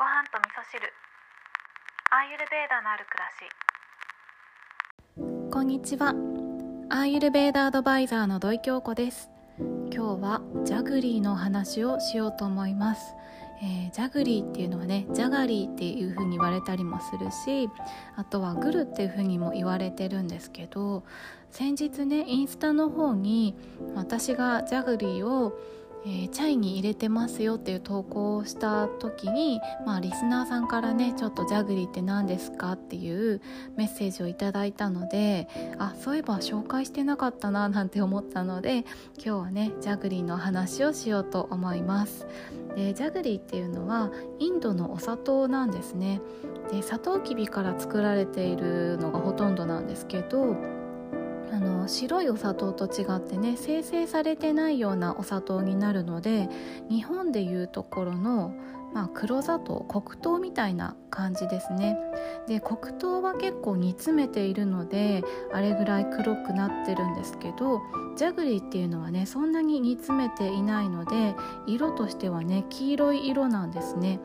ご飯と味噌汁。アーユルベーダのある暮らし。こんにちは。アーユルベーダアドバイザーの土井京子です。今日はジャグリーの話をしようと思います。えー、ジャグリーっていうのはねジャガリーっていう風に言われたりもするしあとはグルっていう風にも言われてるんですけど先日ねインスタの方に私がジャグリーをえー、チャイに入れてますよっていう投稿をした時に、まあ、リスナーさんからねちょっとジャグリーって何ですかっていうメッセージをいただいたのであそういえば紹介してなかったななんて思ったので今日はねジャグリーの話をしようと思います。でジャグリーっていうのはインドのお砂糖なんですね。でサトウキビから作られているのがほとんどなんですけどあの白いお砂糖と違ってね生成されてないようなお砂糖になるので日本でいうところの、まあ、黒砂糖黒糖みたいな感じですね。で黒糖は結構煮詰めているのであれぐらい黒くなってるんですけどジャグリーっていうのはねそんなに煮詰めていないので色としてはね黄色い色なんですね。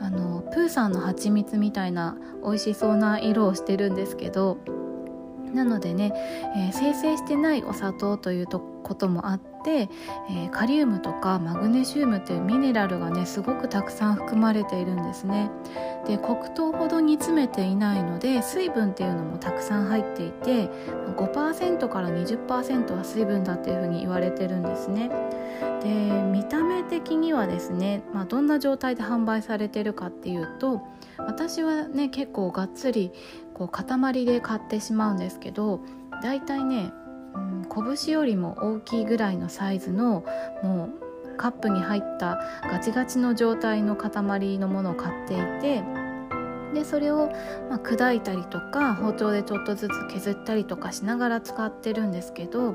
あのプーさんの蜂蜜みたいな美味しそうな色をしてるんですけどなのでね、えー、生成してないお砂糖ということもあって、えー、カリウムとかマグネシウムというミネラルがねすごくたくさん含まれているんですね。で黒糖ほど煮詰めていないので水分っていうのもたくさん入っていて5%から20%は水分だっていうふうに言われてるんですね。で見た目的にはですね、まあ、どんな状態で販売されてるかっていうと私はね結構がっつりこう塊で買ってしまうんですけどだいたいね、うん、拳よりも大きいぐらいのサイズのもうカップに入ったガチガチの状態の塊のものを買っていてでそれを、ま、砕いたりとか包丁でちょっとずつ削ったりとかしながら使ってるんですけど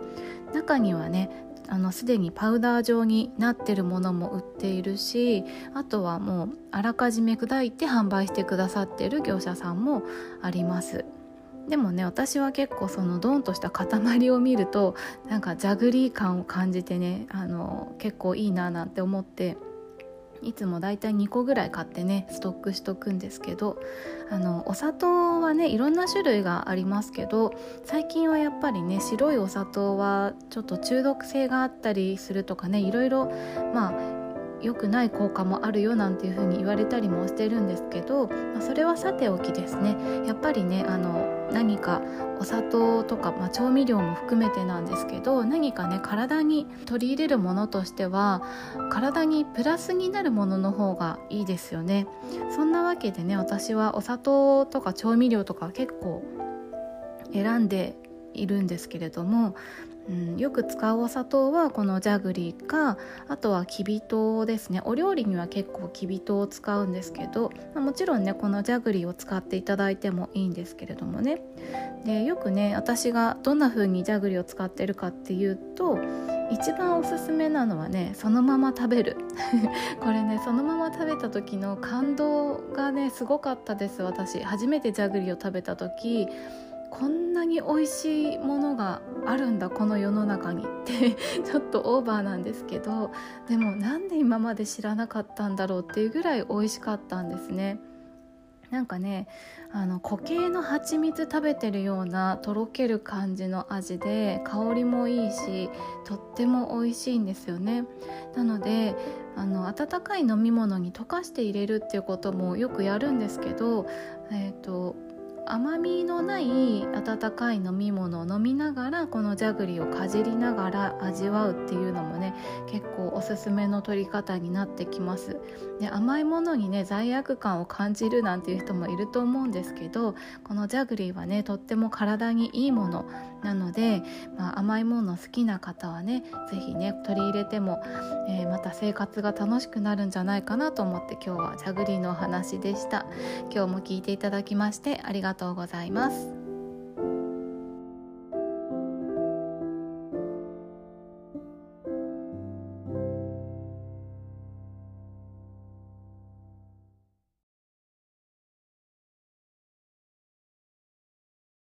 中にはねあのすでにパウダー状になってるものも売っているしあとはもうあらかじめ砕いて販売してくださってる業者さんもあります。でもね私は結構そのドンとした塊を見るとなんかジャグリー感を感じてねあの結構いいななんて思っていつもだいたい2個ぐらい買ってねストックしとくんですけどあのお砂糖はねいろんな種類がありますけど最近はやっぱりね白いお砂糖はちょっと中毒性があったりするとかねいろいろまあ良くない効果もあるよなんていうふうに言われたりもしてるんですけど、まあ、それはさておきですね。やっぱりねあの何かお砂糖とか、まあ、調味料も含めてなんですけど何かね体に取り入れるものとしては体にプラスになるものの方がいいですよね。そんなわけでね私はお砂糖とか調味料とか結構選んでいるんですけれどもうん、よく使うお砂糖はこのジャグリーかあとはきび糖ですね。お料理には結構きび糖を使うんですけど、まあ、もちろんねこのジャグリーを使っていただいてもいいんですけれどもね。でよくね私がどんな風にジャグリーを使ってるかっていうと一番おすすめなのはねそのまま食べる。これねそのまま食べた時の感動がねすごかったです私。初めてジャグリーを食べた時。こんなに美味しいものがあるんだこの世の中にって ちょっとオーバーなんですけどでもなんで今まで知らなかったんだろうっていうぐらい美味しかったんですね。なんかねあの固形の蜂蜜食べてるようなとろける感じの味で香りもいいしとっても美味しいんですよねなのであの温かい飲み物に溶かして入れるっていうこともよくやるんですけど、えーと甘みのない温かい飲み物を飲みながらこのジャグリーをかじりながら味わうっていうのもね結構おすすめの取り方になってきます。で甘いものにね罪悪感を感じるなんていう人もいると思うんですけどこのジャグリーはねとっても体にいいものなので、まあ、甘いもの好きな方はね是非ね取り入れても、えー、また生活が楽しくなるんじゃないかなと思って今日はジャグリーのお話でした。今日も聞いていただきましてありがとうとうございます。